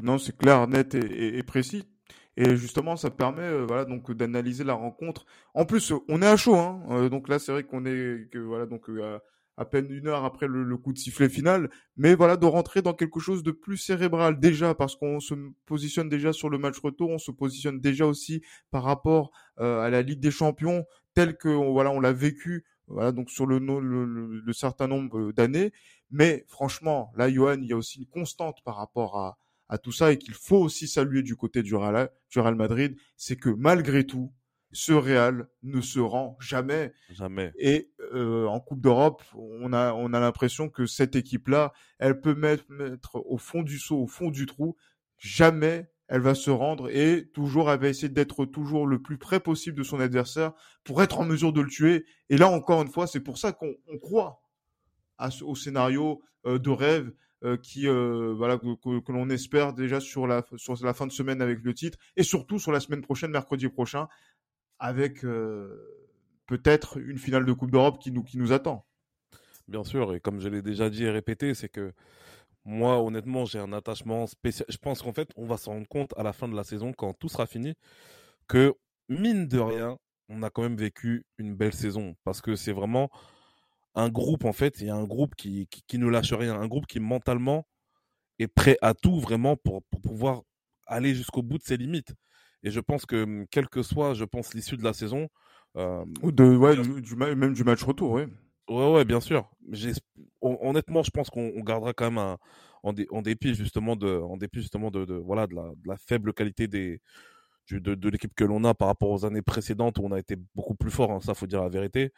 non, c'est clair, net et, précis. Et justement, ça permet, euh, voilà, donc d'analyser la rencontre. En plus, on est à chaud, hein. Euh, donc là, c'est vrai qu'on est, voilà, donc euh, à peine une heure après le, coup de sifflet final, mais voilà, de rentrer dans quelque chose de plus cérébral déjà, parce qu'on se positionne déjà sur le match retour, on se positionne déjà aussi par rapport à la Ligue des Champions, tel que voilà, on l'a vécu, voilà, donc sur le, le, le certain nombre d'années. Mais franchement, là, Johan, il y a aussi une constante par rapport à, tout ça et qu'il faut aussi saluer du côté du Real Madrid, c'est que malgré tout, ce Real ne se rend jamais. Jamais. Et euh, en Coupe d'Europe, on a, on a l'impression que cette équipe-là, elle peut mettre, mettre au fond du seau, au fond du trou. Jamais elle va se rendre et toujours elle va essayer d'être toujours le plus près possible de son adversaire pour être en mesure de le tuer. Et là encore une fois, c'est pour ça qu'on croit au scénario euh, de rêve euh, qui euh, voilà que, l'on espère déjà sur la sur la fin de semaine avec le titre et surtout sur la semaine prochaine mercredi prochain avec peut-être une finale de Coupe d'Europe qui nous qui nous attend. Bien sûr et comme je l'ai déjà dit et répété c'est que moi honnêtement j'ai un attachement spécial. Je pense qu'en fait on va se rendre compte à la fin de la saison quand tout sera fini que mine de rien on a quand même vécu une belle saison parce que c'est vraiment un groupe, en fait, il y a un groupe qui, qui, ne lâche rien, un groupe qui mentalement est prêt à tout vraiment pour, pour pouvoir aller jusqu'au bout de ses limites. Et je pense que, hum, quel que soit, je pense, l'issue de la saison. Euh, Ou de, ouais, du, même du match retour, oui. Ouais, ouais, bien sûr. Honnêtement, je pense qu'on gardera quand même un, en, en, dépit justement de, en dépit justement de, de voilà, de la, de la, faible qualité des, de, de l'équipe que l'on a par rapport aux années précédentes où on a été beaucoup plus fort. Hein, ça, faut dire la vérité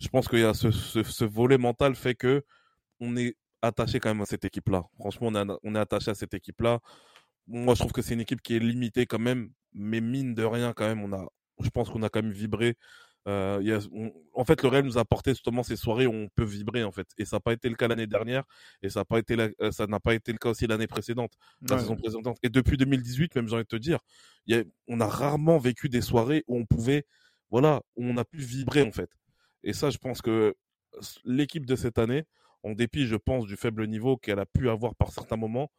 je pense qu'il y a ce, ce, volet mental fait que on est attaché quand même à cette équipe-là. Franchement, on est, on est attaché à cette équipe-là. Moi, je trouve que c'est une équipe qui est limitée quand même, mais mine de rien, quand même, on a, je pense qu'on a quand même vibré. Euh, y a, en fait, le Real nous a apporté justement ces soirées où on peut vibrer en fait, et ça n'a pas été le cas l'année dernière, et ça n'a pas été euh, ça n'a pas été le cas aussi l'année précédente, la saison précédente. Et depuis 2018, même j'ai envie de te dire, y a, on a rarement vécu des soirées où on pouvait, voilà, où on a pu vibrer en fait. Et ça, je pense que l'équipe de cette année, en dépit, je pense, du faible niveau qu'elle a pu avoir par certains moments,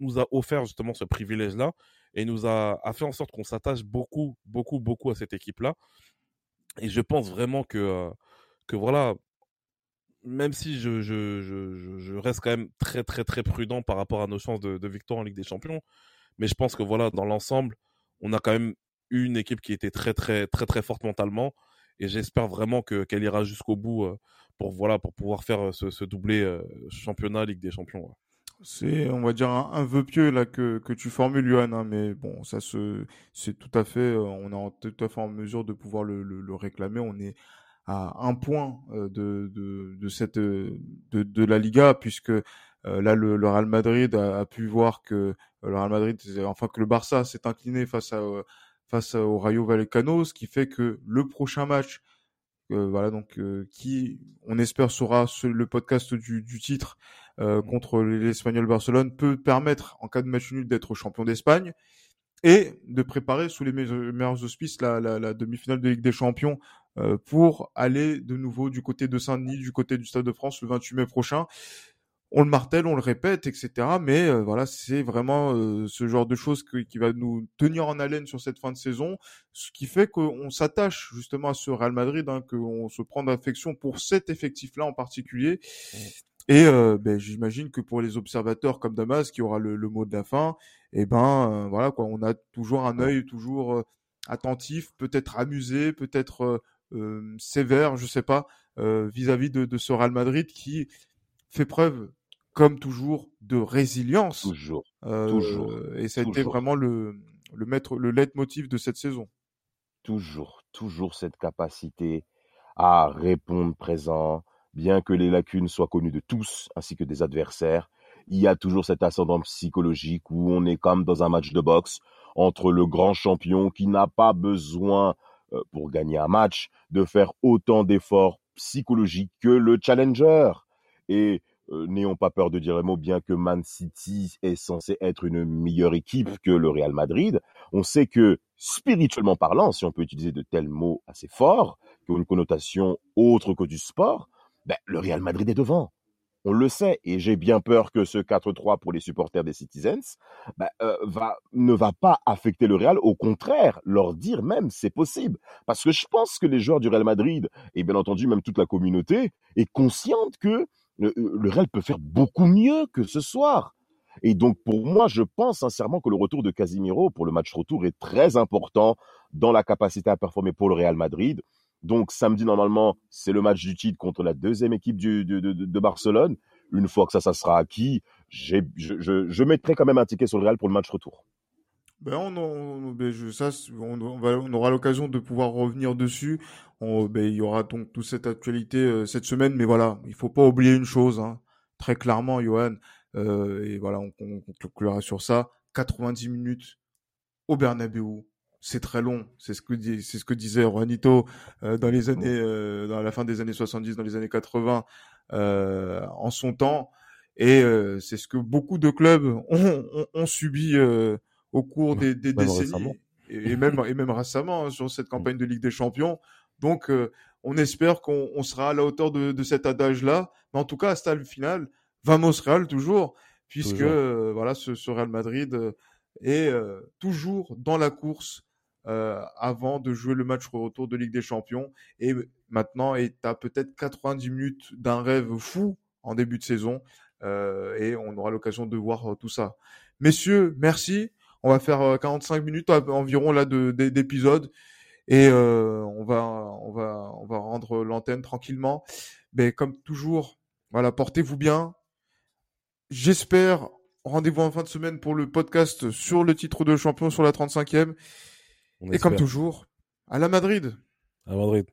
nous a offert justement ce privilège-là et nous a, a fait en sorte qu'on s'attache beaucoup, beaucoup, beaucoup à cette équipe-là. Et je pense vraiment que, euh, que voilà, même si je, je, je, reste quand même très, très, très prudent par rapport à nos chances de, de victoire en Ligue des Champions, mais je pense que voilà, dans l'ensemble, on a quand même eu une équipe qui était très, très, très, très forte mentalement. Et j'espère vraiment que, qu'elle ira jusqu'au bout euh, pour, voilà, pour pouvoir faire euh, ce, ce doublé championnat Ligue des Champions. C'est, on va dire, un, vœu pieux là que, que tu formules, Johan, hein, mais bon, ça se, c'est tout à fait, euh, on est tout à fait en mesure de pouvoir le, le, réclamer. On est à un point euh, de, de, de cette, de, de la Liga, puisque euh, là, le, le, Real Madrid a, pu voir que le Real Madrid, enfin que le Barça s'est incliné face à face au Rayo Vallecano, ce qui fait que le prochain match voilà donc qui on espère sera le podcast du, du titre euh, mmh. contre l'Espagnol Barcelone peut permettre en cas de match nul d'être champion d'Espagne et de préparer sous les meilleurs auspices la, la, la demi-finale de Ligue des Champions euh, pour aller de nouveau du côté de Saint-Denis, du côté du Stade de France le 28 mai prochain. On le martèle, on le répète, etc. Mais euh, voilà, c'est vraiment euh, ce genre de choses qui va nous tenir en haleine sur cette fin de saison, ce qui fait qu'on s'attache justement à ce Real Madrid, hein, qu'on se prend d'affection pour cet effectif-là en particulier. Mmh. Et euh, ben, j'imagine que pour les observateurs comme Damas, qui aura le, mot de la fin, et eh ben euh, voilà quoi, on a toujours un œil toujours euh, attentif, peut-être amusé, peut-être sévère, je sais pas, vis-à-vis de, de, ce Real Madrid qui fait preuve, comme toujours, de résilience. Toujours. toujours. Et ça a été vraiment le le maître, le leitmotiv de cette saison. Toujours, toujours cette capacité à répondre présent, bien que les lacunes soient connues de tous ainsi que des adversaires, il y a toujours cet ascendant psychologique où on est comme dans un match de boxe entre le grand champion qui n'a pas besoin euh, pour gagner un match de faire autant d'efforts psychologiques que le challenger. Et euh, n'ayons pas peur de dire un mot, bien que Man City est censé être une meilleure équipe que le Real Madrid, on sait que spirituellement parlant, si on peut utiliser de tels mots assez forts, qui ont une connotation autre que du sport, ben, le Real Madrid est devant. On le sait, et j'ai bien peur que ce 4-3 pour les supporters des Citizens ben, euh, ne va pas affecter le Real, au contraire, leur dire même c'est possible. Parce que je pense que les joueurs du Real Madrid, et bien entendu même toute la communauté, est consciente que le, le Real peut faire beaucoup mieux que ce soir. Et donc pour moi, je pense sincèrement que le retour de Casimiro pour le match retour est très important dans la capacité à performer pour le Real Madrid. Donc samedi, normalement, c'est le match du titre contre la deuxième équipe de, Barcelone. Une fois que ça, ça sera acquis, je, mettrai quand même un ticket sur le Real pour le match retour. Ben on, ben je, ça, on, on, aura l'occasion de pouvoir revenir dessus. Ben, il y aura donc toute cette actualité euh, cette semaine, mais voilà, il faut pas oublier une chose, hein, très clairement, Johan. Euh, et voilà, on, on conclura sur ça. 90 minutes au Bernabeu, c'est très long. C'est ce que c'est ce que disait Juanito euh, dans les années, euh, dans la fin des années 70, dans les années 80, euh, en son temps. Et euh, c'est ce que beaucoup de clubs ont, ont, ont subi au cours des, des décennies et, même et même récemment hein, sur cette campagne de Ligue des Champions. Donc, on espère qu'on on sera à la hauteur de, de cet adage-là. Mais en tout cas, à stade final, vamos Real toujours, puisque voilà, ce, ce, Real Madrid est toujours dans la course euh, avant de jouer le match retour de Ligue des Champions. Et maintenant, tu as peut-être 90 minutes d'un rêve fou en début de saison. Euh, et on aura l'occasion de voir euh, tout ça. Messieurs, merci. On va faire 45 minutes environ là d'épisode et on va on va on va rendre l'antenne tranquillement. Mais comme toujours, voilà, portez-vous bien. J'espère rendez-vous en fin de semaine pour le podcast sur le titre de champion sur la 35e. Et comme toujours, à la Madrid. À Madrid.